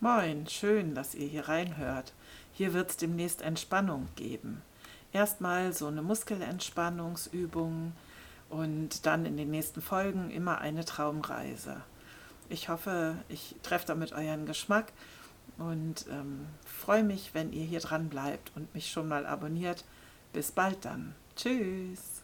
Moin, schön, dass ihr hier reinhört. Hier wird es demnächst Entspannung geben. Erstmal so eine Muskelentspannungsübung und dann in den nächsten Folgen immer eine Traumreise. Ich hoffe, ich treffe damit euren Geschmack und ähm, freue mich, wenn ihr hier dran bleibt und mich schon mal abonniert. Bis bald dann. Tschüss.